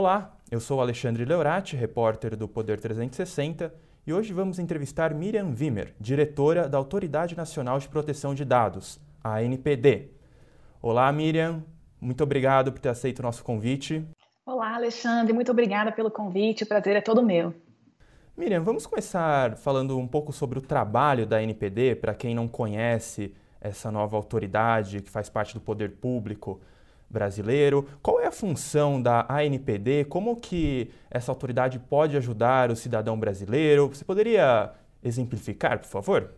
Olá, eu sou Alexandre Leorati, repórter do Poder 360, e hoje vamos entrevistar Miriam Wimmer, diretora da Autoridade Nacional de Proteção de Dados, a ANPD. Olá, Miriam, muito obrigado por ter aceito o nosso convite. Olá, Alexandre, muito obrigada pelo convite, o prazer é todo meu. Miriam, vamos começar falando um pouco sobre o trabalho da NPD, para quem não conhece essa nova autoridade que faz parte do poder público brasileiro. Qual é a função da ANPD? Como que essa autoridade pode ajudar o cidadão brasileiro? Você poderia exemplificar, por favor?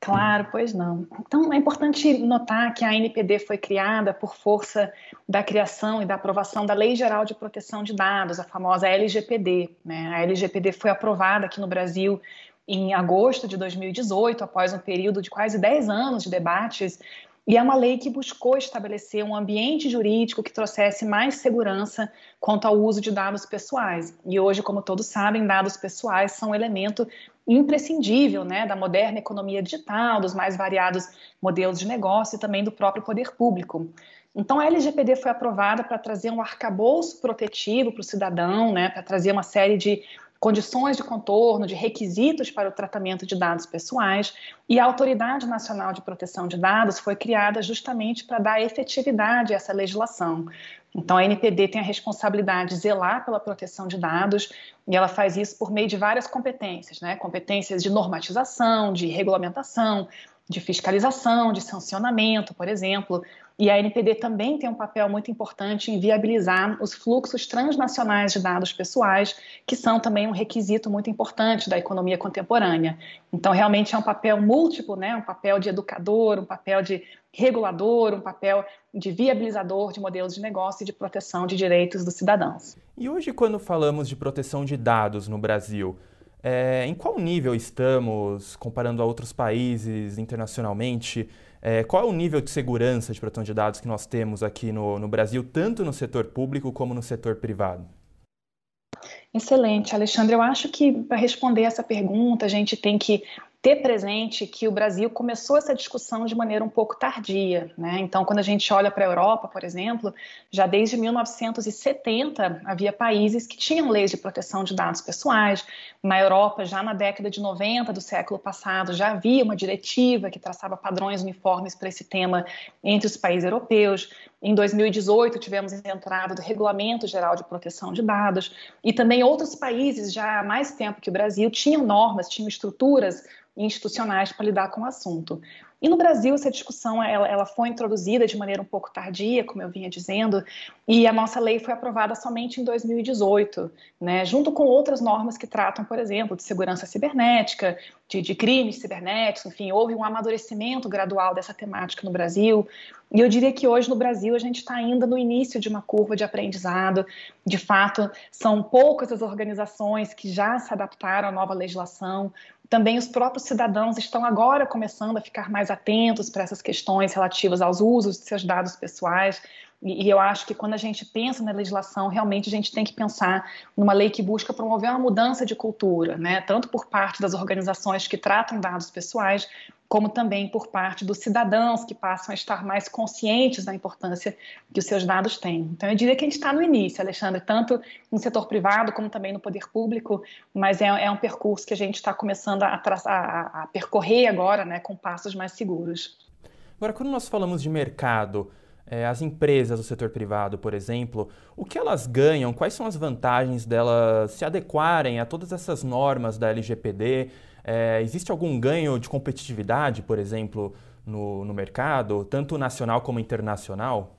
Claro, pois não. Então é importante notar que a ANPD foi criada por força da criação e da aprovação da Lei Geral de Proteção de Dados, a famosa LGPD. Né? A LGPD foi aprovada aqui no Brasil em agosto de 2018, após um período de quase 10 anos de debates e é uma lei que buscou estabelecer um ambiente jurídico que trouxesse mais segurança quanto ao uso de dados pessoais. E hoje, como todos sabem, dados pessoais são um elemento imprescindível né, da moderna economia digital, dos mais variados modelos de negócio e também do próprio poder público. Então, a LGPD foi aprovada para trazer um arcabouço protetivo para o cidadão, né, para trazer uma série de condições de contorno, de requisitos para o tratamento de dados pessoais, e a Autoridade Nacional de Proteção de Dados foi criada justamente para dar efetividade a essa legislação. Então, a NPD tem a responsabilidade de zelar pela proteção de dados, e ela faz isso por meio de várias competências, né? Competências de normatização, de regulamentação, de fiscalização, de sancionamento, por exemplo. E a NPD também tem um papel muito importante em viabilizar os fluxos transnacionais de dados pessoais, que são também um requisito muito importante da economia contemporânea. Então, realmente é um papel múltiplo, né? um papel de educador, um papel de regulador, um papel de viabilizador de modelos de negócio e de proteção de direitos dos cidadãos. E hoje, quando falamos de proteção de dados no Brasil, é, em qual nível estamos comparando a outros países internacionalmente? É, qual é o nível de segurança de proteção de dados que nós temos aqui no, no Brasil, tanto no setor público como no setor privado? Excelente, Alexandre. Eu acho que para responder essa pergunta, a gente tem que ter presente que o Brasil começou essa discussão de maneira um pouco tardia. Né? Então, quando a gente olha para a Europa, por exemplo, já desde 1970 havia países que tinham leis de proteção de dados pessoais. Na Europa, já na década de 90 do século passado, já havia uma diretiva que traçava padrões uniformes para esse tema entre os países europeus. Em 2018, tivemos a entrada do Regulamento Geral de Proteção de Dados, e também outros países, já há mais tempo que o Brasil, tinham normas, tinham estruturas institucionais para lidar com o assunto. E no Brasil, essa discussão ela, ela, foi introduzida de maneira um pouco tardia, como eu vinha dizendo, e a nossa lei foi aprovada somente em 2018, né, junto com outras normas que tratam, por exemplo, de segurança cibernética, de, de crimes cibernéticos, enfim, houve um amadurecimento gradual dessa temática no Brasil. E eu diria que hoje no Brasil a gente está ainda no início de uma curva de aprendizado. De fato, são poucas as organizações que já se adaptaram à nova legislação, também os próprios cidadãos estão agora começando a ficar mais atentos para essas questões relativas aos usos de seus dados pessoais. E, eu acho que quando a gente pensa na legislação, realmente a gente tem que pensar numa lei que busca promover uma mudança de cultura, né? tanto por parte das organizações que tratam dados pessoais, como também por parte dos cidadãos que passam a estar mais conscientes da importância que os seus dados têm. Então, eu diria que a gente está no início, Alexandre, tanto no setor privado como também no poder público, mas é, é um percurso que a gente está começando a, a, a percorrer agora, né, com passos mais seguros. Agora, quando nós falamos de mercado, é, as empresas do setor privado, por exemplo, o que elas ganham, quais são as vantagens delas se adequarem a todas essas normas da LGPD? É, existe algum ganho de competitividade, por exemplo, no, no mercado, tanto nacional como internacional?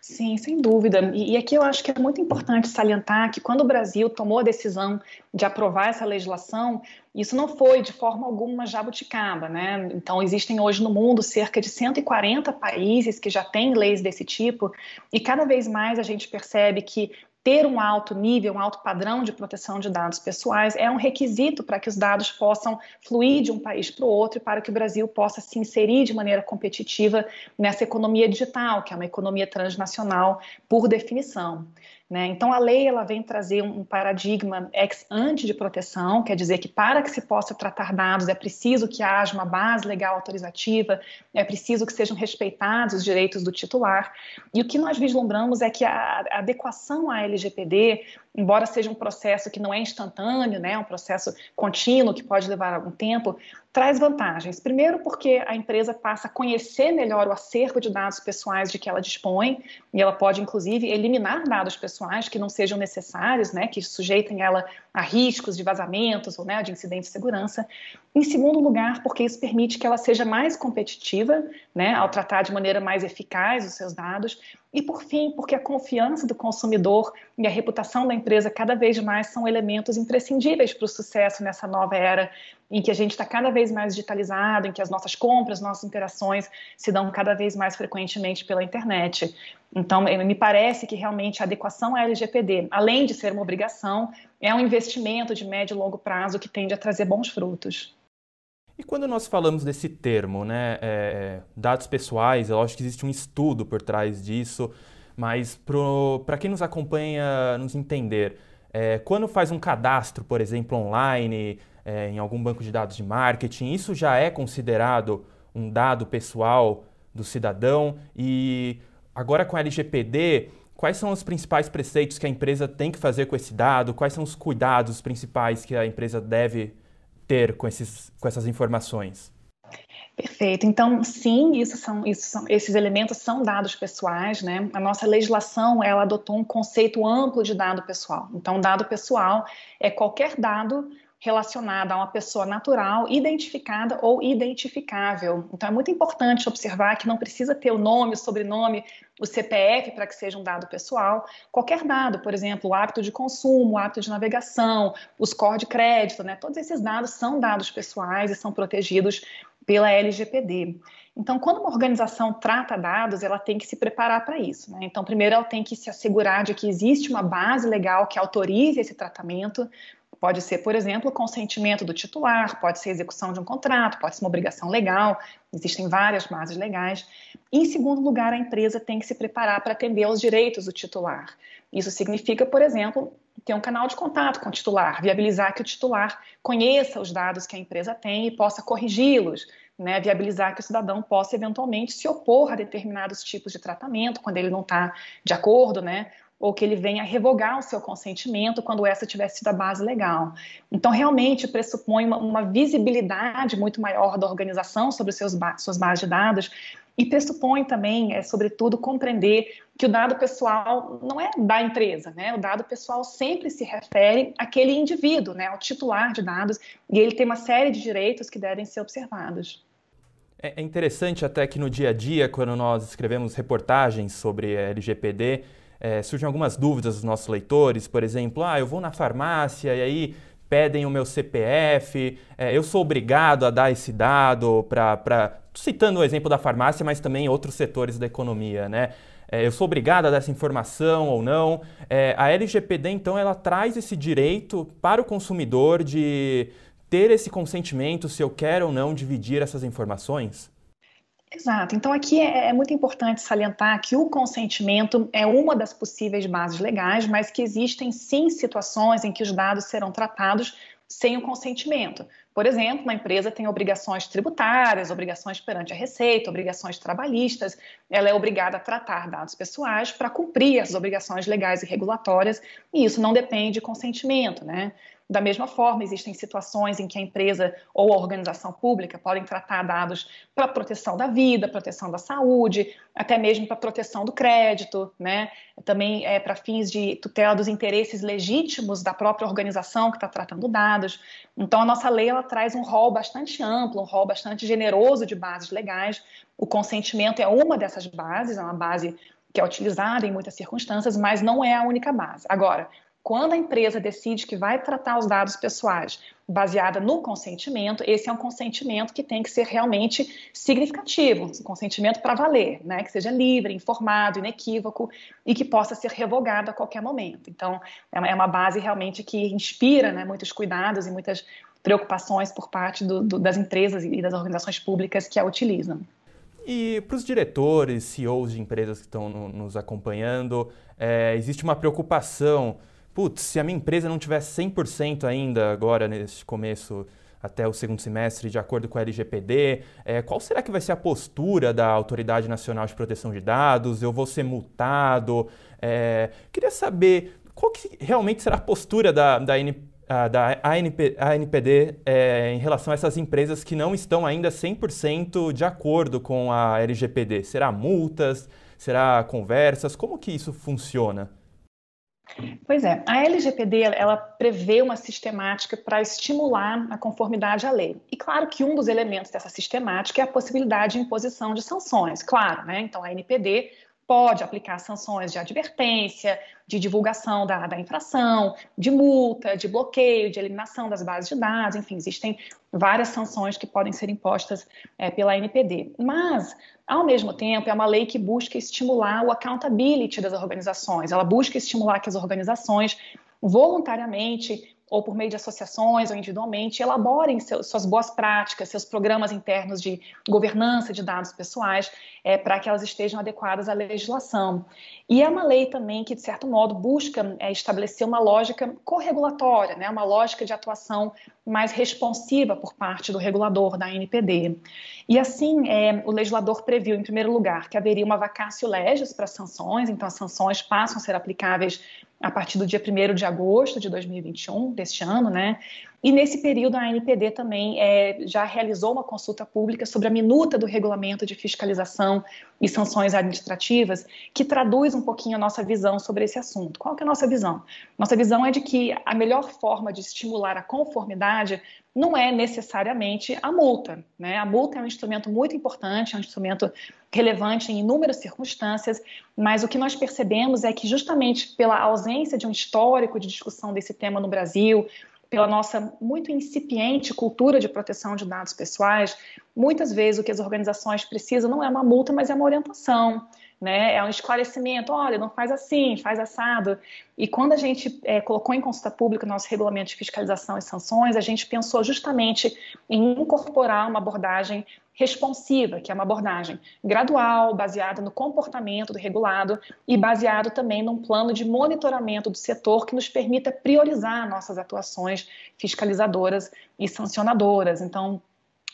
Sim, sem dúvida. E, aqui eu acho que é muito importante salientar que quando o Brasil tomou a decisão de aprovar essa legislação, isso não foi de forma alguma jabuticaba, né? Então existem hoje no mundo cerca de 140 países que já têm leis desse tipo, e cada vez mais a gente percebe que ter um alto nível, um alto padrão de proteção de dados pessoais é um requisito para que os dados possam fluir de um país para o outro e para que o Brasil possa se inserir de maneira competitiva nessa economia digital, que é uma economia transnacional por definição. Né? Então, a lei ela vem trazer um paradigma ex ante de proteção, quer dizer que para que se possa tratar dados é preciso que haja uma base legal autorizativa, é preciso que sejam respeitados os direitos do titular. E o que nós vislumbramos é que a adequação à LGPD embora seja um processo que não é instantâneo, né, um processo contínuo que pode levar algum tempo, traz vantagens. Primeiro, porque a empresa passa a conhecer melhor o acervo de dados pessoais de que ela dispõe, e ela pode, inclusive, eliminar dados pessoais que não sejam necessários, né, que sujeitem ela a riscos de vazamentos ou né, de incidentes de segurança. Em segundo lugar, porque isso permite que ela seja mais competitiva, né, ao tratar de maneira mais eficaz os seus dados. E, por fim, porque a confiança do consumidor e a reputação da empresa cada vez mais são elementos imprescindíveis para o sucesso nessa nova era em que a gente está cada vez mais digitalizado, em que as nossas compras, nossas interações se dão cada vez mais frequentemente pela internet. Então, me parece que realmente a adequação à LGPD, além de ser uma obrigação, é um investimento de médio e longo prazo que tende a trazer bons frutos. E quando nós falamos desse termo, né, é, dados pessoais, eu acho que existe um estudo por trás disso, mas para quem nos acompanha nos entender, é, quando faz um cadastro, por exemplo, online, é, em algum banco de dados de marketing, isso já é considerado um dado pessoal do cidadão? E agora com a LGPD, quais são os principais preceitos que a empresa tem que fazer com esse dado? Quais são os cuidados principais que a empresa deve ter com, esses, com essas informações? Perfeito. Então, sim, isso são, isso são, esses elementos são dados pessoais, né? A nossa legislação ela adotou um conceito amplo de dado pessoal. Então, dado pessoal é qualquer dado relacionada a uma pessoa natural, identificada ou identificável. Então é muito importante observar que não precisa ter o nome, o sobrenome, o CPF para que seja um dado pessoal. Qualquer dado, por exemplo, o hábito de consumo, o hábito de navegação, o score de crédito, né? Todos esses dados são dados pessoais e são protegidos pela LGPD. Então, quando uma organização trata dados, ela tem que se preparar para isso. Né? Então, primeiro, ela tem que se assegurar de que existe uma base legal que autorize esse tratamento. Pode ser, por exemplo, consentimento do titular, pode ser execução de um contrato, pode ser uma obrigação legal, existem várias bases legais. Em segundo lugar, a empresa tem que se preparar para atender aos direitos do titular. Isso significa, por exemplo, ter um canal de contato com o titular, viabilizar que o titular conheça os dados que a empresa tem e possa corrigi-los, né, viabilizar que o cidadão possa eventualmente se opor a determinados tipos de tratamento quando ele não está de acordo, né, ou que ele venha revogar o seu consentimento quando essa tiver sido a base legal. Então, realmente pressupõe uma, uma visibilidade muito maior da organização sobre seus suas bases de dados e pressupõe também, é, sobretudo, compreender que o dado pessoal não é da empresa, né? O dado pessoal sempre se refere àquele indivíduo, né? Ao titular de dados, e ele tem uma série de direitos que devem ser observados. É, é interessante até que no dia a dia, quando nós escrevemos reportagens sobre LGPD, é, surgem algumas dúvidas dos nossos leitores, por exemplo, ah, eu vou na farmácia e aí pedem o meu CPF, é, eu sou obrigado a dar esse dado para. Citando o exemplo da farmácia, mas também outros setores da economia, né? É, eu sou obrigado a dar essa informação ou não. É, a LGPD, então, ela traz esse direito para o consumidor de ter esse consentimento se eu quero ou não dividir essas informações? Exato. Então, aqui é, é, muito importante salientar que o consentimento é uma das possíveis bases legais, mas que existem sim situações em que os dados serão tratados sem o consentimento. Por exemplo, uma empresa tem obrigações tributárias, obrigações perante a Receita, obrigações trabalhistas, ela é obrigada a tratar dados pessoais para cumprir as obrigações legais e regulatórias, e isso não depende de consentimento, né? Da mesma forma, existem situações em que a empresa ou a organização pública podem tratar dados para proteção da vida, proteção da saúde, até mesmo para proteção do crédito, né? também é, para fins de tutela dos interesses legítimos da própria organização que está tratando dados. Então, a nossa lei ela traz um rol bastante amplo, um rol bastante generoso de bases legais. O consentimento é uma dessas bases, é uma base que é utilizada em muitas circunstâncias, mas não é a única base. Agora, quando a empresa decide que vai tratar os dados pessoais baseada no consentimento, esse é um consentimento que tem que ser realmente significativo, um consentimento para valer, né? que seja livre, informado, inequívoco e que possa ser revogado a qualquer momento. Então, é uma é base realmente que inspira né, muitos cuidados e muitas preocupações por parte do, do, das empresas e das organizações públicas que a utilizam. E para os diretores, CEOs de empresas que estão no, nos acompanhando, é, existe uma preocupação. Putz, se a minha empresa não tiver 100% ainda agora nesse começo até o segundo semestre, de acordo com a LGPD, é, qual será que vai ser a postura da Autoridade Nacional de Proteção de Dados? Eu vou ser multado? É, queria saber qual que realmente será a postura da, da da ANP, ANPD é, em relação a essas empresas que não estão ainda 100% de acordo com a LGPD? Será multas? Será conversas? Como que isso funciona? Pois é, a LGPD ela prevê uma sistemática para estimular a conformidade à lei. E claro que um dos elementos dessa sistemática é a possibilidade de imposição de sanções, claro, né? Então a ANPD pode aplicar sanções de advertência, de divulgação da, da, infração, de multa, de bloqueio, de eliminação das bases de dados, enfim, existem várias sanções que podem ser impostas é, pela NPD. Mas, ao mesmo tempo, é uma lei que busca estimular o accountability das organizações, ela busca estimular que as organizações voluntariamente ou por meio de associações ou individualmente, elaborem suas boas práticas, seus programas internos de governança de dados pessoais, é, para que elas estejam adequadas à legislação. E é uma lei também que, de certo modo, busca é, estabelecer uma lógica corregulatória, né, uma lógica de atuação mais responsiva por parte do regulador da ANPD. E assim, é, o legislador previu, em primeiro lugar, que haveria uma vacácio legis para sanções, então as sanções passam a ser aplicáveis a partir do dia 1 de agosto de 2021, deste ano, né? E nesse período, a ANPD também é, já realizou uma consulta pública sobre a minuta do regulamento de fiscalização e sanções administrativas, que traduz um pouquinho a nossa visão sobre esse assunto. Qual que é a nossa visão? Nossa visão é de que a melhor forma de estimular a conformidade não é necessariamente a multa. Né? A multa é um instrumento muito importante, é um instrumento relevante em inúmeras circunstâncias, mas o que nós percebemos é que, justamente pela ausência de um histórico de discussão desse tema no Brasil, pela nossa muito incipiente cultura de proteção de dados pessoais, muitas vezes o que as organizações precisam não é uma multa, mas é uma orientação. Né? É um esclarecimento, olha, não faz assim, faz assado. E quando a gente é, colocou em consulta pública o nosso regulamento de fiscalização e sanções, a gente pensou justamente em incorporar uma abordagem responsiva, que é uma abordagem gradual, baseada no comportamento do regulado e baseado também num plano de monitoramento do setor que nos permita priorizar nossas atuações fiscalizadoras e sancionadoras. Então,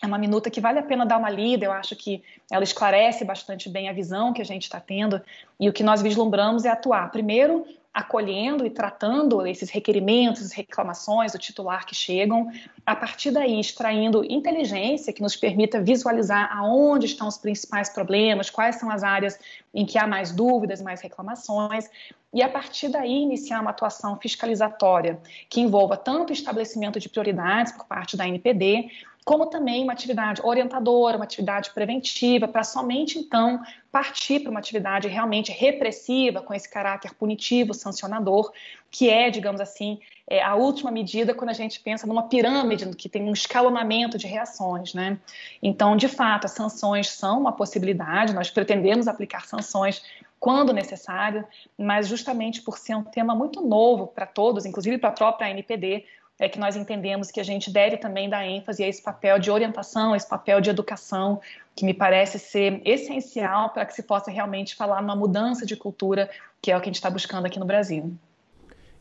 é uma minuta que vale a pena dar uma lida, eu acho que ela esclarece bastante bem a visão que a gente está tendo e o que nós vislumbramos é atuar, primeiro, acolhendo e tratando esses requerimentos, reclamações do titular que chegam, a partir daí extraindo inteligência que nos permita visualizar aonde estão os principais problemas, quais são as áreas em que há mais dúvidas, mais reclamações, e a partir daí iniciar uma atuação fiscalizatória que envolva tanto o estabelecimento de prioridades por parte da NPD, como também uma atividade orientadora, uma atividade preventiva, para somente então partir para uma atividade realmente repressiva, com esse caráter punitivo, sancionador, que é, digamos assim, é a última medida quando a gente pensa numa pirâmide que tem um escalonamento de reações, né? Então, de fato, as sanções são uma possibilidade, nós pretendemos aplicar sanções quando necessário, mas justamente por ser um tema muito novo para todos, inclusive para a própria NPD, é que nós entendemos que a gente deve também dar ênfase a esse papel de orientação, a esse papel de educação, que me parece ser essencial para que se possa realmente falar numa mudança de cultura, que é o que a gente está buscando aqui no Brasil.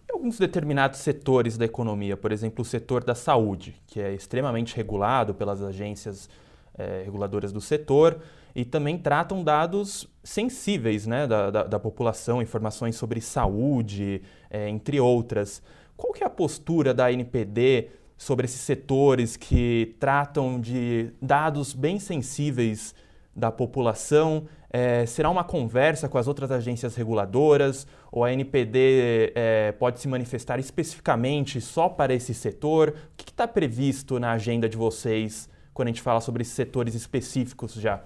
E alguns determinados setores da economia, por exemplo, o setor da saúde, que é extremamente regulado pelas agências é, reguladoras do setor e também tratam dados sensíveis né, da, da, da população, informações sobre saúde, é, entre outras. Qual que é a postura da NPD sobre esses setores que tratam de dados bem sensíveis da população? É, será uma conversa com as outras agências reguladoras? Ou a NPD é, pode se manifestar especificamente só para esse setor? O que está previsto na agenda de vocês quando a gente fala sobre esses setores específicos já?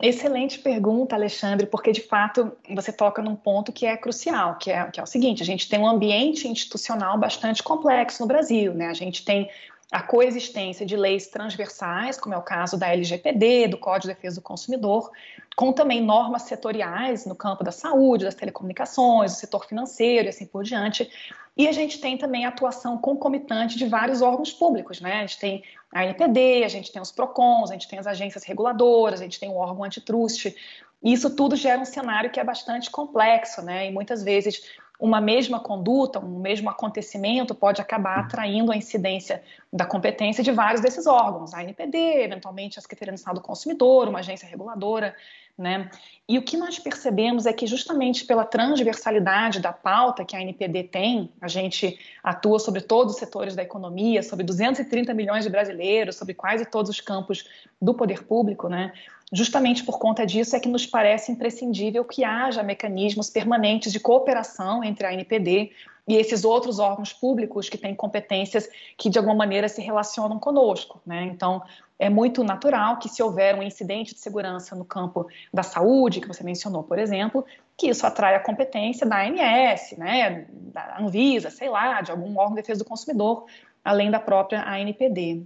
Excelente pergunta, Alexandre, porque de fato você toca num ponto que é crucial, que é, que é o seguinte: a gente tem um ambiente institucional bastante complexo no Brasil, né? A gente tem a coexistência de leis transversais, como é o caso da LGPD, do Código de Defesa do Consumidor, com também normas setoriais no campo da saúde, das telecomunicações, do setor financeiro e assim por diante. E a gente tem também a atuação concomitante de vários órgãos públicos, né? A gente tem a NPD, a gente tem os PROCONs, a gente tem as agências reguladoras, a gente tem o órgão antitruste. E isso tudo gera um cenário que é bastante complexo, né? E muitas vezes uma mesma conduta, um mesmo acontecimento pode acabar atraindo a incidência da competência de vários desses órgãos, a NPD, eventualmente a Secretaria Nacional do Consumidor, uma agência reguladora, né? E o que nós percebemos é que justamente pela transversalidade da pauta que a NPD tem, a gente atua sobre todos os setores da economia, sobre 230 milhões de brasileiros, sobre quase todos os campos do poder público, né? Justamente por conta disso é que nos parece imprescindível que haja mecanismos permanentes de cooperação entre a NPD e esses outros órgãos públicos que têm competências que de alguma maneira se relacionam conosco. Né? Então, é muito natural que, se houver um incidente de segurança no campo da saúde, que você mencionou, por exemplo, que isso atraia a competência da ANS, né, da Anvisa, sei lá, de algum órgão de defesa do consumidor, além da própria ANPD.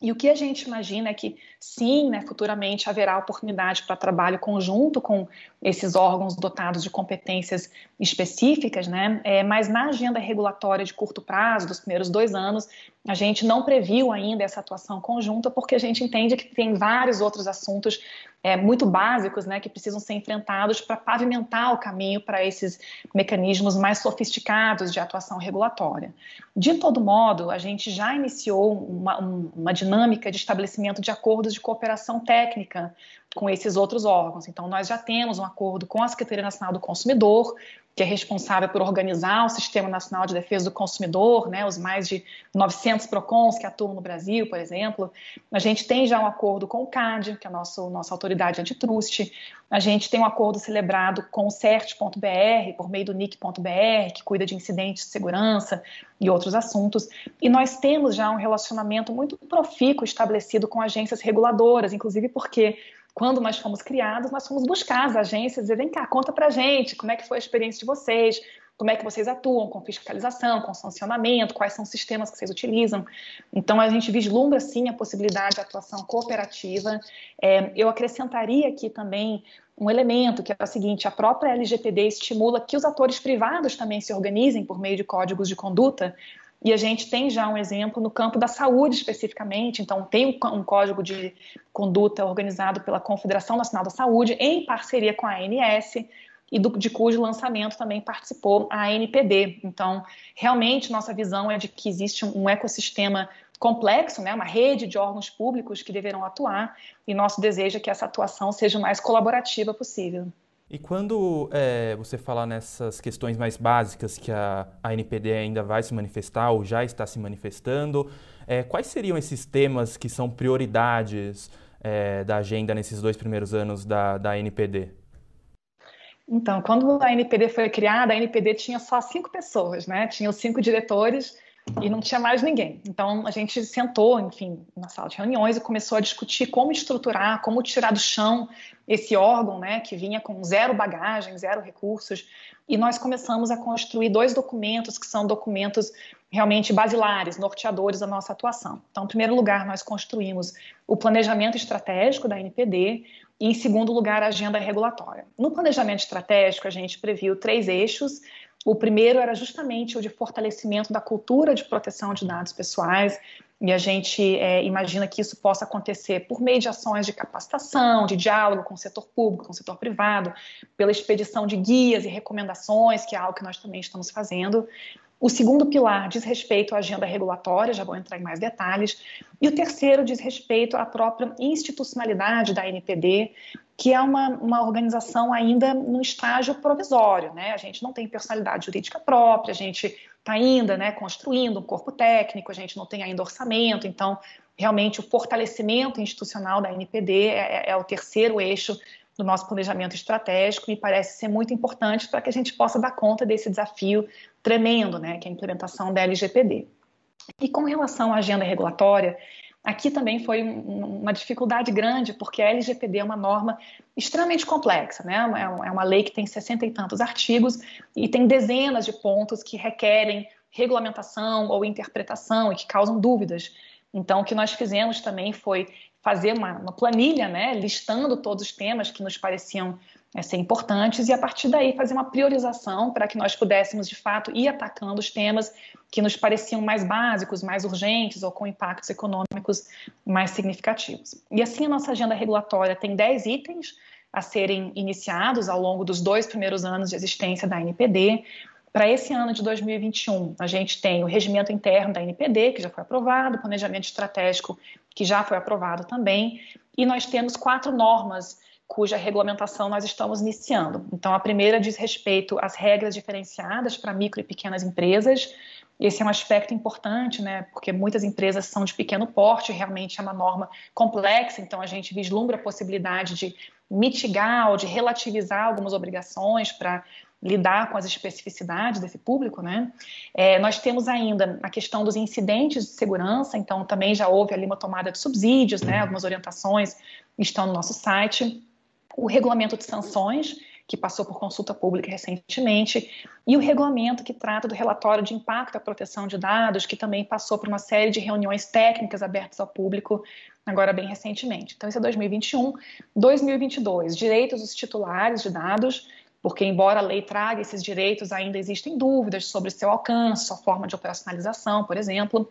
E o que a gente imagina é que, sim, né, futuramente haverá oportunidade para trabalho conjunto com esses órgãos dotados de competências específicas, né? É, mas na agenda regulatória de curto prazo, dos primeiros dois anos, a gente não previu ainda essa atuação conjunta, porque a gente entende que tem vários outros assuntos é, muito básicos né, que precisam ser enfrentados para pavimentar o caminho para esses mecanismos mais sofisticados de atuação regulatória. De todo modo, a gente já iniciou uma, uma dinâmica de estabelecimento de acordos de cooperação técnica com esses outros órgãos. Então, nós já temos um acordo com a Secretaria Nacional do Consumidor, que é responsável por organizar o Sistema Nacional de Defesa do Consumidor, né, os mais de 900 PROCONs que atuam no Brasil, por exemplo. A gente tem já um acordo com o CAD, que é a nossa, nossa autoridade antitruste. A gente tem um acordo celebrado com o CERT.br, por meio do NIC.br, que cuida de incidentes de segurança e outros assuntos. E nós temos já um relacionamento muito profícuo estabelecido com agências reguladoras, inclusive porque quando nós fomos criados, nós fomos buscar as agências e dizer, vem cá, conta pra gente, como é que foi a experiência de vocês, como é que vocês atuam com fiscalização, com sancionamento, quais são os sistemas que vocês utilizam. Então, a gente vislumbra, sim, a possibilidade de atuação cooperativa. É, eu acrescentaria aqui também um elemento que é o seguinte: a própria LGPD estimula que os atores privados também se organizem por meio de códigos de conduta e a gente tem já um exemplo no campo da saúde especificamente, então tem um código de conduta organizado pela Confederação Nacional da Saúde em parceria com a ANS e do, de cujo lançamento também participou a ANPD. Então, realmente nossa visão é de que existe um ecossistema complexo, né, uma rede de órgãos públicos que deverão atuar, e nosso desejo é que essa atuação seja o mais colaborativa possível. E quando é, você fala nessas questões mais básicas que a, a NPD ainda vai se manifestar ou já está se manifestando, é, quais seriam esses temas que são prioridades é, da agenda nesses dois primeiros anos da, da NPD? Então, quando a NPD foi criada, a NPD tinha só cinco pessoas, né? Tinha os cinco diretores e não tinha mais ninguém. Então a gente sentou, enfim, na sala de reuniões e começou a discutir como estruturar, como tirar do chão esse órgão, né, que vinha com zero bagagem, zero recursos. E nós começamos a construir dois documentos que são documentos realmente basilares, norteadores da nossa atuação. Então, em primeiro lugar, nós construímos o planejamento estratégico da NPD e, em segundo lugar, a agenda regulatória. No planejamento estratégico, a gente previu três eixos o primeiro era justamente o de fortalecimento da cultura de proteção de dados pessoais, e a gente é, imagina que isso possa acontecer por meio de ações de capacitação, de diálogo com o setor público, com o setor privado, pela expedição de guias e recomendações, que é algo que nós também estamos fazendo. O segundo pilar diz respeito à agenda regulatória, já vou entrar em mais detalhes. E o terceiro diz respeito à própria institucionalidade da NPD, que é uma, uma organização ainda no estágio provisório. Né? A gente não tem personalidade jurídica própria, a gente está ainda né, construindo um corpo técnico, a gente não tem ainda orçamento, então, realmente, o fortalecimento institucional da NPD é, é, é o terceiro eixo do nosso planejamento estratégico e parece ser muito importante para que a gente possa dar conta desse desafio tremendo, né, que é a implementação da LGPD. E com relação à agenda regulatória, aqui também foi uma dificuldade grande, porque a LGPD é uma norma extremamente complexa, né? É, é uma lei que tem sessenta e tantos artigos e tem dezenas de pontos que requerem regulamentação ou interpretação e que causam dúvidas. Então, o que nós fizemos também foi fazer uma, uma planilha, né, listando todos os temas que nos pareciam é, ser importantes e a partir daí fazer uma priorização para que nós pudéssemos de fato ir atacando os temas que nos pareciam mais básicos, mais urgentes ou com impactos econômicos mais significativos. E assim a nossa agenda regulatória tem 10 itens a serem iniciados ao longo dos dois primeiros anos de existência da NPD. Para esse ano de 2021, a gente tem o regimento interno da NPD, que já foi aprovado, o planejamento estratégico, que já foi aprovado também, e nós temos quatro normas cuja regulamentação nós estamos iniciando. Então, a primeira diz respeito às regras diferenciadas para micro e pequenas empresas. Esse é um aspecto importante, né, porque muitas empresas são de pequeno porte, realmente é uma norma complexa, então a gente vislumbra a possibilidade de mitigar ou de relativizar algumas obrigações para lidar com as especificidades desse público, né? É, nós temos ainda a questão dos incidentes de segurança, então também já houve ali uma tomada de subsídios, né? Algumas orientações estão no nosso site. O regulamento de sanções, que passou por consulta pública recentemente, e o regulamento que trata do relatório de impacto à proteção de dados, que também passou por uma série de reuniões técnicas abertas ao público agora bem recentemente. Então, isso é 2021. 2022, direitos dos titulares de dados, porque, embora a lei traga esses direitos, ainda existem dúvidas sobre seu alcance, sua forma de operacionalização, por exemplo.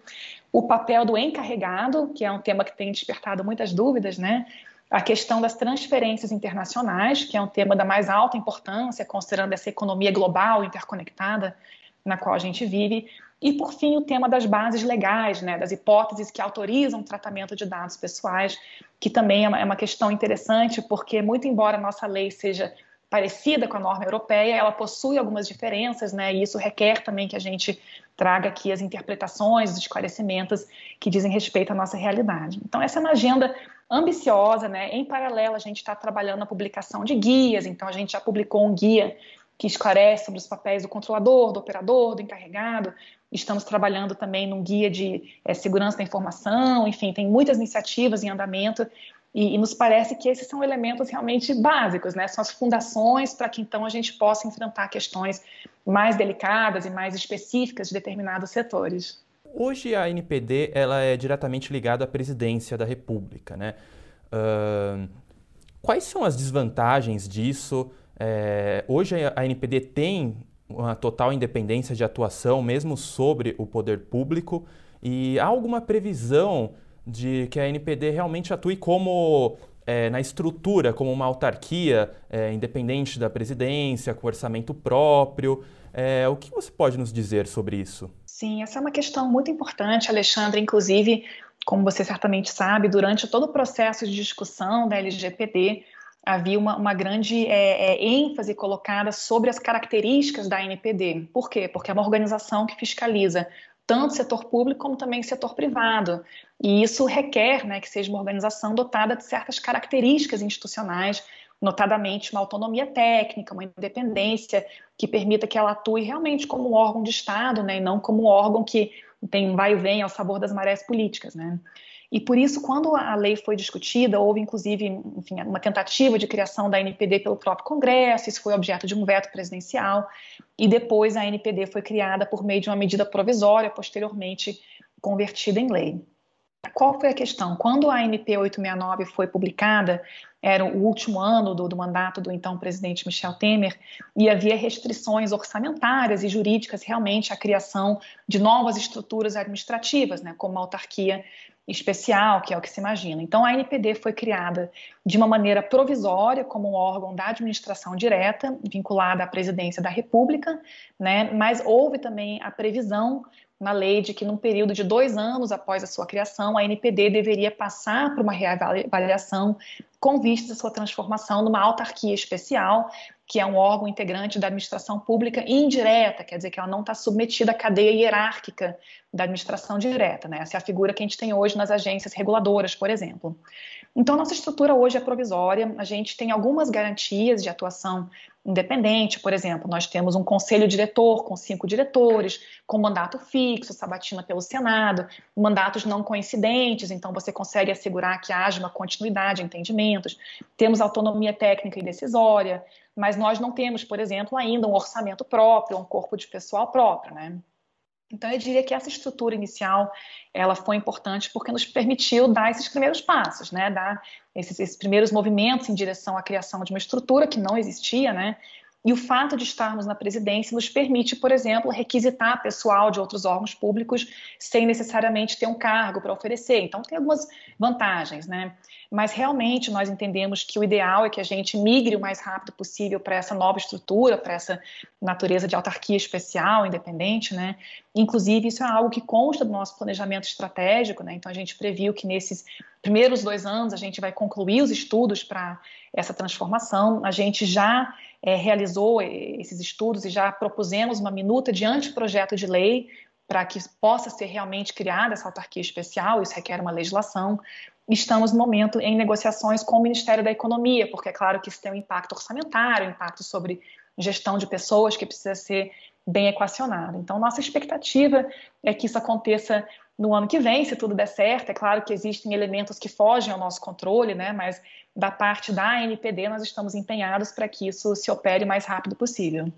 O papel do encarregado, que é um tema que tem despertado muitas dúvidas, né? A questão das transferências internacionais, que é um tema da mais alta importância, considerando essa economia global interconectada na qual a gente vive. E, por fim, o tema das bases legais, né, das hipóteses que autorizam o tratamento de dados pessoais, que também é uma, é questão interessante, porque, muito embora a nossa lei seja parecida com a norma europeia, ela possui algumas diferenças, né, e isso requer também que a gente traga aqui as interpretações, os esclarecimentos que dizem respeito à nossa realidade. Então, essa é uma agenda ambiciosa, né? Em paralelo, a gente está trabalhando na publicação de guias, então a gente já publicou um guia que esclarece sobre os papéis do controlador, do operador, do encarregado. Estamos trabalhando também num guia de é, segurança da informação, enfim, tem muitas iniciativas em andamento e, e, nos parece que esses são elementos realmente básicos, né? São as fundações para que então a gente possa enfrentar questões mais delicadas e mais específicas de determinados setores. Hoje a NPD ela é diretamente ligada à presidência da República, né? Uh, quais são as desvantagens disso? É, hoje a NPD tem uma total independência de atuação, mesmo sobre o poder público, e há alguma previsão de que a NPD realmente atue como é, na estrutura, como uma autarquia é, independente da presidência, com orçamento próprio. É, o que você pode nos dizer sobre isso? Sim, essa é uma questão muito importante, Alexandre. Inclusive, como você certamente sabe, durante todo o processo de discussão da LGPD, havia uma, uma grande é, é, ênfase colocada sobre as características da NPD. Por quê? Porque é uma organização que fiscaliza tanto setor público como também setor privado. E isso requer né, que seja uma organização dotada de certas características institucionais, notadamente uma autonomia técnica, uma independência que permita que ela atue realmente como um órgão de Estado, né, e não como um órgão que tem vai e vem ao sabor das marés políticas. Né. E por isso, quando a lei foi discutida, houve inclusive enfim, uma tentativa de criação da NPD pelo próprio Congresso, isso foi objeto de um veto presidencial, e depois a NPD foi criada por meio de uma medida provisória, posteriormente convertida em lei. Qual foi a questão? Quando a MP 869 foi publicada, era o último ano do, do, mandato do então presidente Michel Temer, e havia restrições orçamentárias e jurídicas realmente à criação de novas estruturas administrativas, né, como a autarquia especial, que é o que se imagina. Então, a NPD foi criada de uma maneira provisória, como um órgão da administração direta, vinculada à presidência da República, né? mas houve também a previsão na lei de que, num período de dois anos após a sua criação, a NPD deveria passar por uma reavaliação com vistas à sua transformação numa autarquia especial, que é um órgão integrante da administração pública indireta, quer dizer que ela não está submetida à cadeia hierárquica da administração direta. Né? Essa é a figura que a gente tem hoje nas agências reguladoras, por exemplo. Então, nossa estrutura hoje é provisória, a gente tem algumas garantias de atuação independente, por exemplo, nós temos um conselho diretor com cinco diretores, com mandato fixo, sabatina pelo Senado, mandatos não coincidentes, então você consegue assegurar que haja uma continuidade, entendimentos. Temos autonomia técnica e decisória, mas nós não temos, por exemplo, ainda um orçamento próprio, um corpo de pessoal próprio, né? Então, eu diria que essa estrutura inicial, ela foi importante porque nos permitiu dar esses primeiros passos, né, dar esses, esses primeiros movimentos em direção à criação de uma estrutura que não existia, né, e o fato de estarmos na presidência nos permite, por exemplo, requisitar pessoal de outros órgãos públicos sem necessariamente ter um cargo para oferecer. Então, tem algumas vantagens, né? Mas realmente nós entendemos que o ideal é que a gente migre o mais rápido possível para essa nova estrutura, para essa natureza de autarquia especial, independente, né? Inclusive, isso é algo que consta do nosso planejamento estratégico, né? Então, a gente previu que nesses primeiros dois anos a gente vai concluir os estudos para essa transformação. A gente já é, realizou esses estudos e já propusemos uma minuta de anteprojeto de lei para que possa ser realmente criada essa autarquia especial, isso requer uma legislação. Estamos no momento em negociações com o Ministério da Economia, porque é claro que isso tem um impacto orçamentário, um impacto sobre gestão de pessoas que precisa ser bem equacionado. Então, nossa expectativa é que isso aconteça no ano que vem, se tudo der certo. É claro que existem elementos que fogem ao nosso controle, né? Mas da parte da ANPD nós estamos empenhados para que isso se opere o mais rápido possível.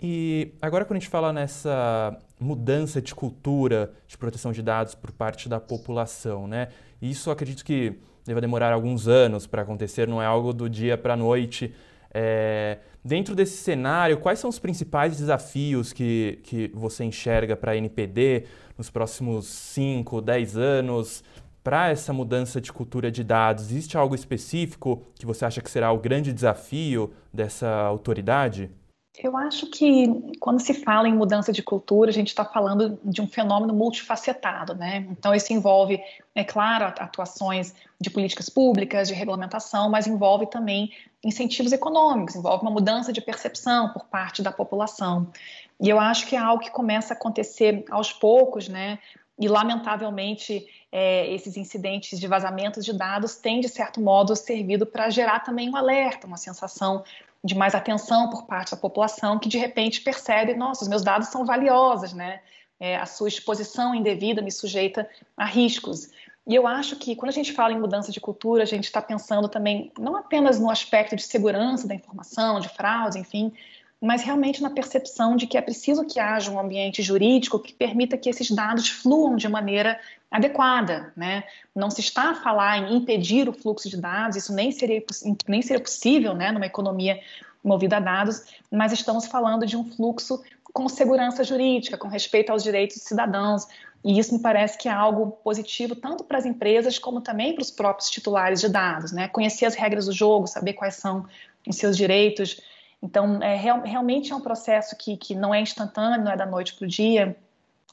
E agora quando a gente fala nessa mudança de cultura de proteção de dados por parte da população, né? Isso acredito que deva demorar alguns anos para acontecer, não é algo do dia para a noite. É, dentro desse cenário, quais são os principais desafios que, que você enxerga para a NPD nos próximos 5, 10 anos? Para essa mudança de cultura de dados, existe algo específico que você acha que será o grande desafio dessa autoridade? Eu acho que quando se fala em mudança de cultura, a gente está falando de um fenômeno multifacetado, né? Então, isso envolve, é claro, atuações de políticas públicas, de regulamentação, mas envolve também incentivos econômicos, envolve uma mudança de percepção por parte da população. E eu acho que é algo que começa a acontecer aos poucos, né? E, lamentavelmente, é, esses incidentes de vazamentos de dados têm, de certo modo, servido para gerar também um alerta, uma sensação de mais atenção por parte da população que de repente percebe, nossa, os meus dados são valiosos, né? É, a sua exposição indevida me sujeita a riscos. E eu acho que quando a gente fala em mudança de cultura, a gente está pensando também não apenas no aspecto de segurança da informação, de fraude, enfim, mas realmente na percepção de que é preciso que haja um ambiente jurídico que permita que esses dados fluam de maneira adequada, né? Não se está a falar em impedir o fluxo de dados, isso nem seria, nem seria possível, né, numa economia movida a dados, mas estamos falando de um fluxo com segurança jurídica, com respeito aos direitos dos cidadãos, e isso me parece que é algo positivo tanto para as empresas como também para os próprios titulares de dados, né? Conhecer as regras do jogo, saber quais são os seus direitos, então, é, real, realmente é um processo que, que não é instantâneo, não é da noite para o dia.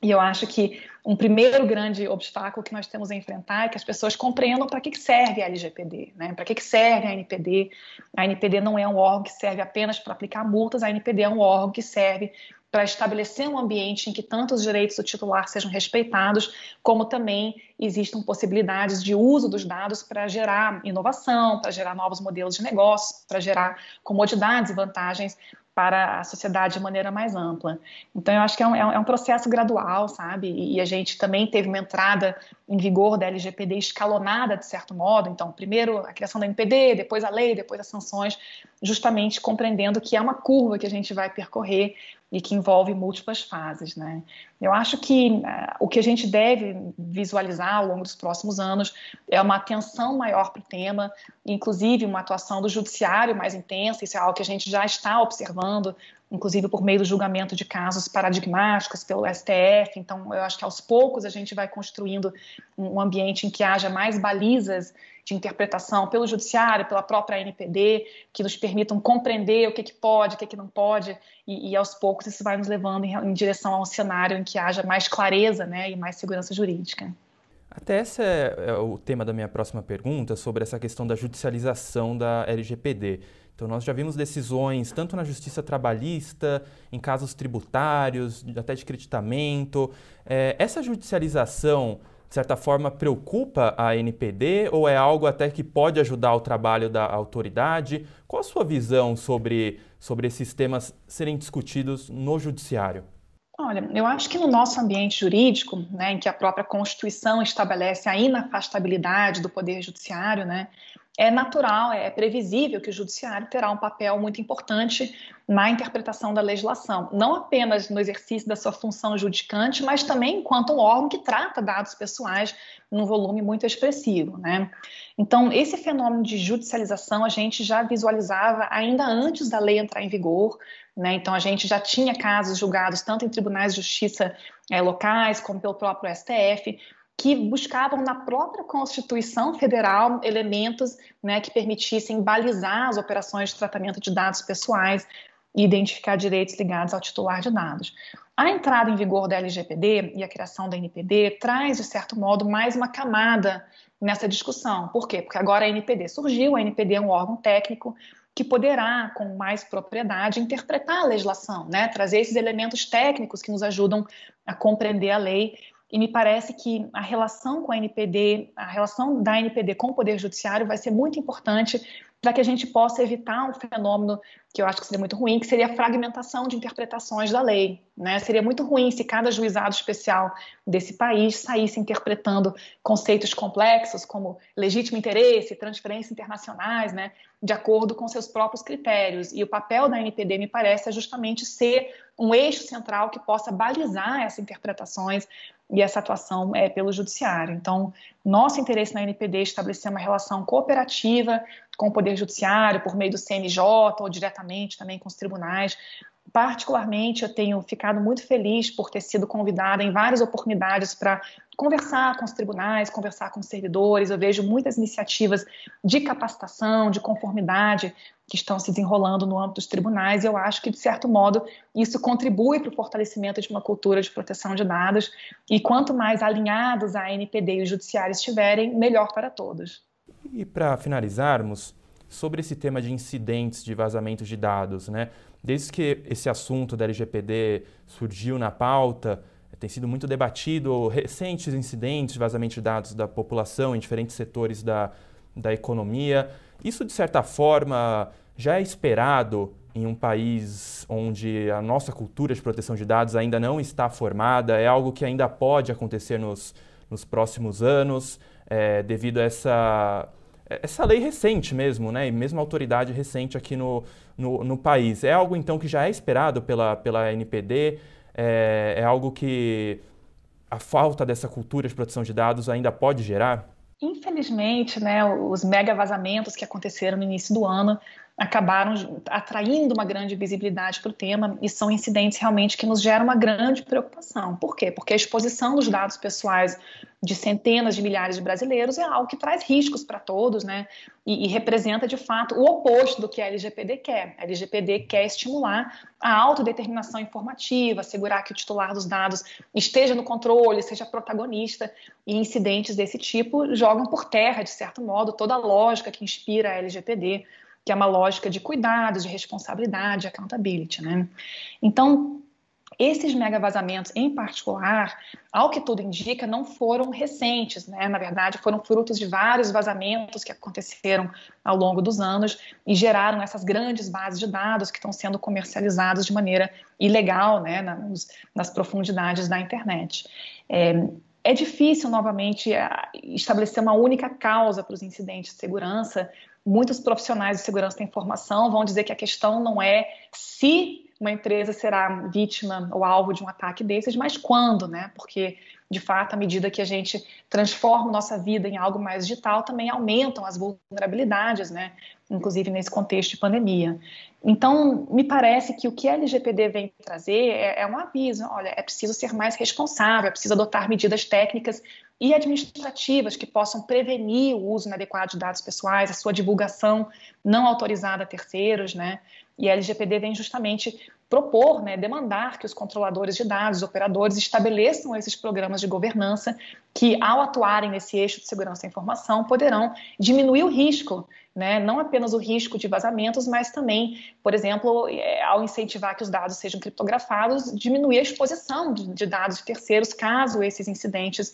E eu acho que um primeiro grande obstáculo que nós temos a enfrentar é que as pessoas compreendam para que, que serve a LGPD, né? para que, que serve a NPD. A NPD não é um órgão que serve apenas para aplicar multas, a NPD é um órgão que serve para estabelecer um ambiente em que tanto os direitos do titular sejam respeitados, como também existam possibilidades de uso dos dados para gerar inovação, para gerar novos modelos de negócio, para gerar comodidades e vantagens para a sociedade de maneira mais ampla. Então, eu acho que é um, é um é processo gradual, sabe? E a gente também teve uma entrada em vigor da LGPD escalonada, de certo modo. Então, primeiro a criação da NPD, depois a lei, depois as sanções, justamente compreendendo que é uma curva que a gente vai percorrer e que envolve múltiplas fases, né? Eu acho que uh, o que a gente deve visualizar ao longo dos próximos anos é uma atenção maior para o tema, inclusive uma atuação do judiciário mais intensa, isso é algo que a gente já está observando, inclusive por meio do julgamento de casos paradigmáticos pelo STF. Então, eu acho que aos poucos a gente vai construindo um ambiente em que haja mais balizas de interpretação pelo judiciário, pela própria NPD, que nos permitam compreender o que, que pode, o que, que não pode, e, e aos poucos isso vai nos levando em, em, direção a um cenário em que haja mais clareza né, e mais segurança jurídica. Até esse é, é o tema da minha próxima pergunta, sobre essa questão da judicialização da LGPD. Então, nós já vimos decisões tanto na justiça trabalhista, em casos tributários, até de creditamento. É, essa judicialização de certa forma, preocupa a NPD ou é algo até que pode ajudar o trabalho da autoridade? Qual a sua visão sobre, sobre esses temas serem discutidos no judiciário? Olha, eu acho que no nosso ambiente jurídico, né, em que a própria Constituição estabelece a inafastabilidade do Poder Judiciário, né, é natural, é previsível que o judiciário terá um papel muito importante na interpretação da legislação, não apenas no exercício da sua função judicante, mas também enquanto um órgão que trata dados pessoais num volume muito expressivo, né? Então, esse fenômeno de judicialização a gente já visualizava ainda antes da lei entrar em vigor, né? Então, a gente já tinha casos julgados tanto em tribunais de justiça é, locais como pelo próprio STF, que buscavam na própria Constituição Federal elementos né, que permitissem balizar as operações de tratamento de dados pessoais e identificar direitos ligados ao titular de dados. A entrada em vigor da LGPD e a criação da NPD traz, de certo modo, mais uma camada nessa discussão. Por quê? Porque agora a NPD surgiu, a NPD é um órgão técnico que poderá, com mais propriedade, interpretar a legislação, né? trazer esses elementos técnicos que nos ajudam a compreender a lei e me parece que a relação com a NPD, a relação da NPD com o Poder Judiciário vai ser muito importante para que a gente possa evitar um fenômeno que eu acho que seria muito ruim, que seria a fragmentação de interpretações da lei. Né? Seria muito ruim se cada juizado especial desse país saísse interpretando conceitos complexos como legítimo interesse, transferências internacionais, né? de acordo com seus próprios critérios. E o papel da NPD, me parece, é justamente ser um eixo central que possa balizar essas interpretações e essa atuação é pelo judiciário. Então, nosso interesse na NPD é estabelecer uma relação cooperativa com o Poder Judiciário, por meio do CNJ ou diretamente também com os tribunais, Particularmente, eu tenho ficado muito feliz por ter sido convidada em várias oportunidades para conversar com os tribunais, conversar com os servidores. Eu vejo muitas iniciativas de capacitação, de conformidade que estão se desenrolando no âmbito dos tribunais, e eu acho que, de certo modo, isso contribui para o fortalecimento de uma cultura de proteção de dados. E quanto mais alinhados a NPD e o Judiciário estiverem, melhor para todos. E para finalizarmos, sobre esse tema de incidentes de vazamentos de dados, né? Desde que esse assunto da LGPD surgiu na pauta, tem sido muito debatido recentes incidentes de vazamento de dados da população em diferentes setores da, da economia. Isso, de certa forma, já é esperado em um país onde a nossa cultura de proteção de dados ainda não está formada, é algo que ainda pode acontecer nos, nos próximos anos, é, devido a essa essa lei recente mesmo, né? E mesmo autoridade recente aqui no, no, no, país. É algo, então, que já é esperado pela, pela NPD? É, é algo que a falta dessa cultura de proteção de dados ainda pode gerar? Infelizmente, né, os mega vazamentos que aconteceram no início do ano acabaram atraindo uma grande visibilidade para o tema e são incidentes realmente que nos geram uma grande preocupação. Por quê? Porque a exposição dos dados pessoais de centenas de milhares de brasileiros é algo que traz riscos para todos, né? E, e, representa de fato o oposto do que a LGPD quer. A LGPD quer estimular a autodeterminação informativa, assegurar que o titular dos dados esteja no controle, seja protagonista, e incidentes desse tipo jogam por terra, de certo modo, toda a lógica que inspira a LGPD que é uma lógica de cuidados, de responsabilidade, accountability, né? Então, esses mega vazamentos, em particular, ao que tudo indica, não foram recentes, né? Na verdade, foram frutos de vários vazamentos que aconteceram ao longo dos anos e geraram essas grandes bases de dados que estão sendo comercializadas de maneira ilegal, né? Nas, nas profundidades da internet. É, é difícil, novamente, estabelecer uma única causa para os incidentes de segurança, muitos profissionais de segurança da informação vão dizer que a questão não é se uma empresa será vítima ou alvo de um ataque desses, mas quando, né? Porque, de fato, à medida que a gente transforma nossa vida em algo mais digital, também aumentam as vulnerabilidades, né? Inclusive nesse contexto de pandemia. Então, me parece que o que a LGPD vem trazer é, é um aviso: olha, é preciso ser mais responsável, é preciso adotar medidas técnicas e administrativas que possam prevenir o uso inadequado de dados pessoais, a sua divulgação não autorizada a terceiros, né? E a LGPD vem justamente propor, né, demandar que os controladores de dados, os operadores, estabeleçam esses programas de governança que, ao atuarem nesse eixo de segurança da informação, poderão diminuir o risco, né, não apenas o risco de vazamentos, mas também, por exemplo, é, ao incentivar que os dados sejam criptografados, diminuir a exposição de dados de terceiros caso esses incidentes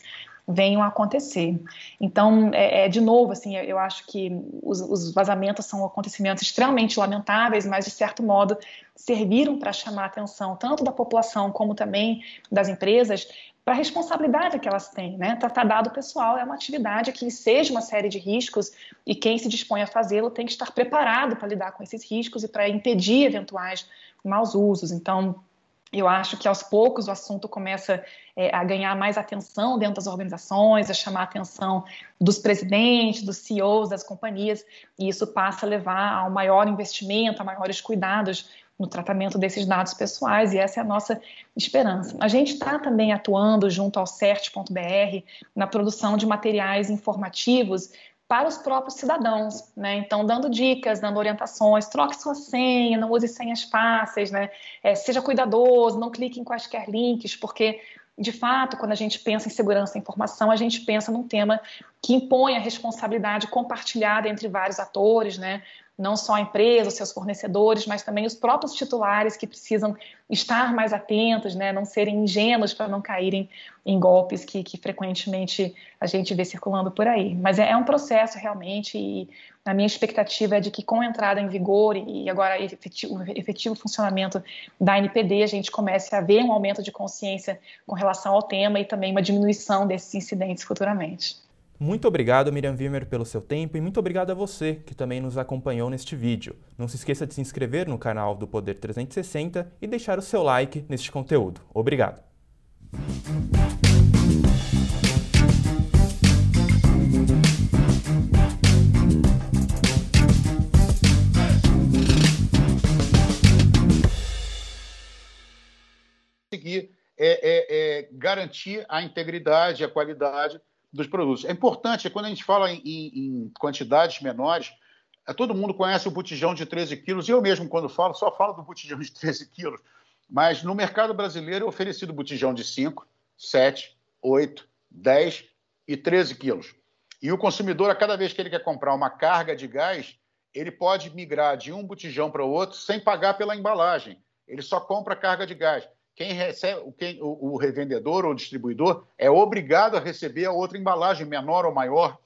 venham a acontecer. Então, é, é, de novo, assim, eu acho que os, os, vazamentos são acontecimentos extremamente lamentáveis, mas de certo modo serviram para chamar a atenção tanto da população como também das empresas para a responsabilidade que elas têm. Né? Tratar dado pessoal é uma atividade que seja uma série de riscos e quem se dispõe a fazê-lo tem que estar preparado para lidar com esses riscos e para impedir eventuais maus usos. Então, eu acho que aos poucos o assunto começa é, a ganhar mais atenção dentro das organizações, a chamar a atenção dos presidentes, dos CEOs das companhias, e isso passa a levar a um maior investimento, a maiores cuidados no tratamento desses dados pessoais, e essa é a nossa esperança. A gente está também atuando junto ao CERT.br na produção de materiais informativos para os próprios cidadãos, né? Então, dando dicas, dando orientações, troque sua senha, não use senhas fáceis, né? É, seja cuidadoso, não clique em quaisquer links, porque de fato, quando a gente pensa em segurança da informação, a gente pensa num tema que impõe a responsabilidade compartilhada entre vários atores, né? Não só a empresa, seus fornecedores, mas também os próprios titulares que precisam estar mais atentos, né, não serem ingênuos para não caírem em golpes que, que, frequentemente a gente vê circulando por aí. Mas é, é, um processo realmente e a minha expectativa é de que com a entrada em vigor e agora efetivo, efetivo funcionamento da NPD, a gente comece a ver um aumento de consciência com relação ao tema e também uma diminuição desses incidentes futuramente. Muito obrigado, Miriam Wimmer, pelo seu tempo e muito obrigado a você que também nos acompanhou neste vídeo. Não se esqueça de se inscrever no canal do Poder 360 e deixar o seu like neste conteúdo. Obrigado. Conseguir é, é, é, garantir a integridade, a qualidade dos produtos. É importante, quando a gente fala em, em quantidades menores, é, todo mundo conhece o botijão de 13 quilos, eu mesmo, quando falo, só falo do botijão de 13 quilos. Mas no mercado brasileiro é oferecido botijão de 5, 7, 8, 10 e 13 quilos. E o consumidor, a cada vez que ele quer comprar uma carga de gás, ele pode migrar de um botijão para o outro sem pagar pela embalagem. Ele só compra carga de gás quem recebe, quem, o, o revendedor ou distribuidor é obrigado a receber a outra embalagem, menor ou maior,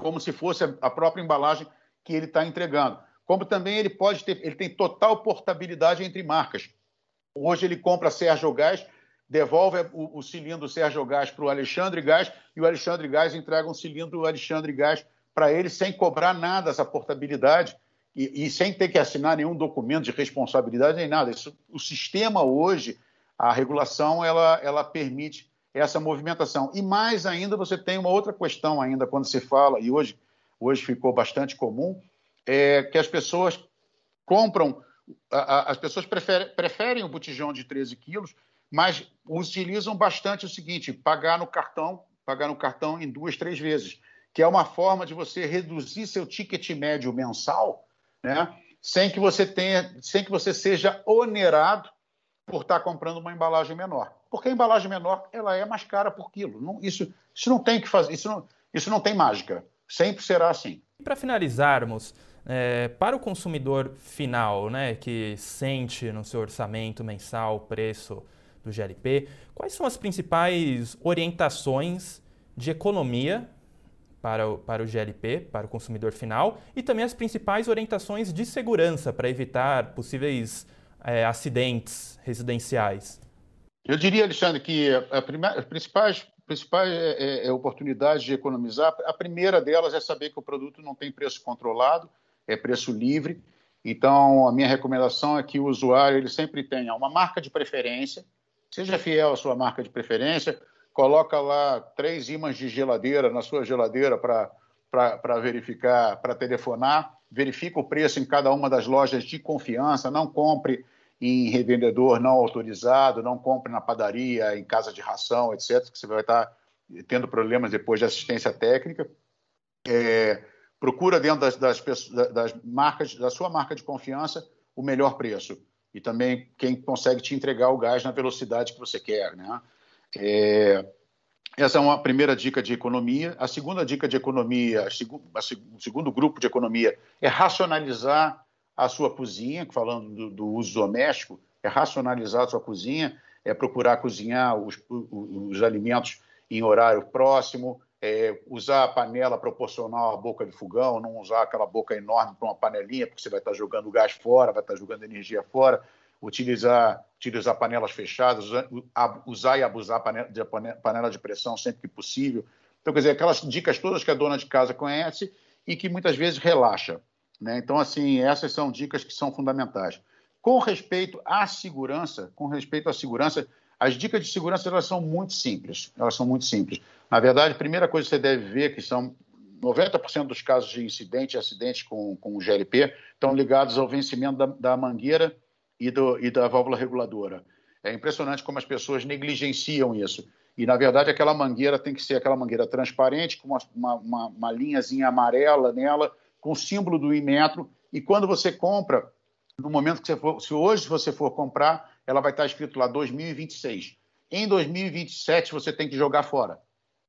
como se fosse a própria embalagem que ele está entregando. Como também ele pode ter, ele tem total portabilidade entre marcas. Hoje ele compra Sérgio Gás, devolve o, o cilindro Sérgio Gás para o Alexandre Gás e o Alexandre Gás entrega um cilindro Alexandre Gás para ele sem cobrar nada essa portabilidade e, e, sem ter que assinar nenhum documento de responsabilidade nem nada. Isso, o sistema hoje, a regulação, ela, ela permite essa movimentação. E mais ainda, você tem uma outra questão ainda quando se fala, e hoje, hoje ficou bastante comum, é que as pessoas compram, a, a, as pessoas preferem, preferem o botijão de 13 quilos, mas utilizam bastante o seguinte, pagar no cartão, pagar no cartão em duas, três vezes, que é uma forma de você reduzir seu ticket médio mensal né? sem que você tenha, sem que você seja onerado por estar comprando uma embalagem menor. Porque a embalagem menor ela é mais cara por quilo. Não, isso, isso não tem que fazer, isso não, isso não tem mágica. Sempre será assim. Para finalizarmos, é, para o consumidor final, né, que sente no seu orçamento mensal o preço do GLP, quais são as principais orientações de economia para o, para o GLP, para o consumidor final, e também as principais orientações de segurança para evitar possíveis é, acidentes residenciais. Eu diria, Alexandre, que as principais, principais é, é, oportunidades de economizar, a primeira delas é saber que o produto não tem preço controlado, é preço livre. Então, a minha recomendação é que o usuário ele sempre tenha uma marca de preferência, seja fiel à sua marca de preferência, coloca lá três ímãs de geladeira na sua geladeira para verificar, para telefonar, verifica o preço em cada uma das lojas de confiança, não compre em revendedor não autorizado, não compre na padaria, em casa de ração, etc., que você vai estar tendo problemas depois de assistência técnica. É, procura dentro das, das, das, marcas, da sua marca de confiança, o melhor preço. E também quem consegue te entregar o gás na velocidade que você quer, né? É, essa é uma primeira dica de economia. A segunda dica de economia, o segundo grupo de economia, é racionalizar a sua cozinha, falando do, do, uso doméstico, é racionalizar a sua cozinha, é procurar cozinhar os, os, os alimentos em horário próximo, é usar a panela proporcional à boca de fogão, não usar aquela boca enorme para uma panelinha, porque você vai estar jogando gás fora, vai estar jogando energia fora. Utilizar, utilizar panelas fechadas, usar e abusar de panela de pressão sempre que possível. Então, quer dizer, aquelas dicas todas que a dona de casa conhece e que muitas vezes relaxa. Né? Então, assim, essas são dicas que são fundamentais. Com respeito à segurança, com respeito à segurança, as dicas de segurança elas são muito simples. Elas são muito simples. Na verdade, a primeira coisa que você deve ver que são 90% dos casos de incidente e acidente com, com o GLP estão ligados ao vencimento da, da mangueira e, do, e da válvula reguladora. É impressionante como as pessoas negligenciam isso. E, na verdade, aquela mangueira tem que ser aquela mangueira transparente, com uma, uma, uma linhazinha amarela nela, com o símbolo do Imetro. E quando você compra, no momento que você for, se hoje você for comprar, ela vai estar escrito lá 2026. Em 2027 você tem que jogar fora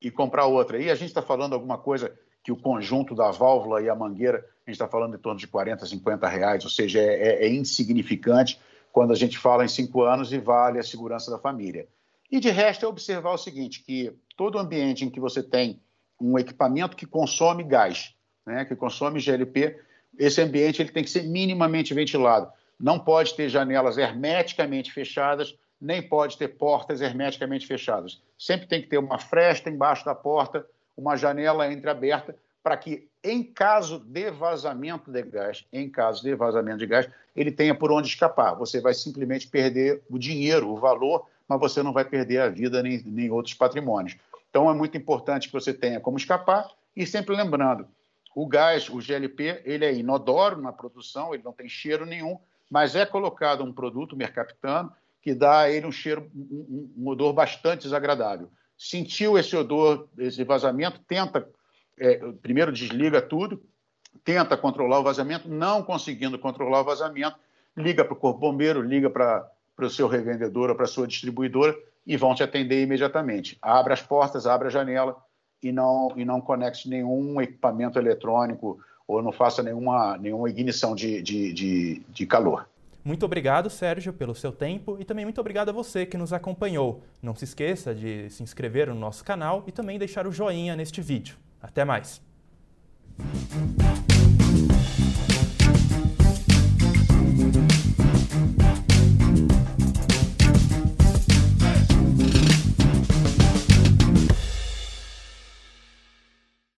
e comprar outra. E a gente está falando alguma coisa que o conjunto da válvula e a mangueira, a gente está falando em torno de 40, 50 reais, ou seja, é, é, é insignificante quando a gente fala em cinco anos e vale a segurança da família. E de resto é observar o seguinte, que todo ambiente em que você tem um equipamento que consome gás, né, que consome GLP, esse ambiente ele tem que ser minimamente ventilado. Não pode ter janelas hermeticamente fechadas, nem pode ter portas hermeticamente fechadas. Sempre tem que ter uma fresta embaixo da porta, uma janela entreaberta, para que, em caso de vazamento de gás, em caso de vazamento de gás, ele tenha por onde escapar. Você vai simplesmente perder o dinheiro, o valor, mas você não vai perder a vida nem, nem outros patrimônios. Então, é muito importante que você tenha como escapar e sempre lembrando, o gás, o GLP, ele é inodoro na produção, ele não tem cheiro nenhum, mas é colocado um produto mercaptano que dá a ele um cheiro, um, um odor bastante desagradável. Sentiu esse odor, esse vazamento, tenta, é, primeiro desliga tudo, tenta controlar o vazamento, não conseguindo controlar o vazamento, liga para o corpo bombeiro, liga para o seu revendedor ou para a sua distribuidora e vão te atender imediatamente. Abra as portas, abra a janela e não, e não conecte nenhum equipamento eletrônico ou não faça nenhuma, nenhuma ignição de, de, de, de calor. Muito obrigado, Sérgio, pelo seu tempo e também muito obrigado a você que nos acompanhou. Não se esqueça de se inscrever no nosso canal e também deixar o joinha neste vídeo. Até mais!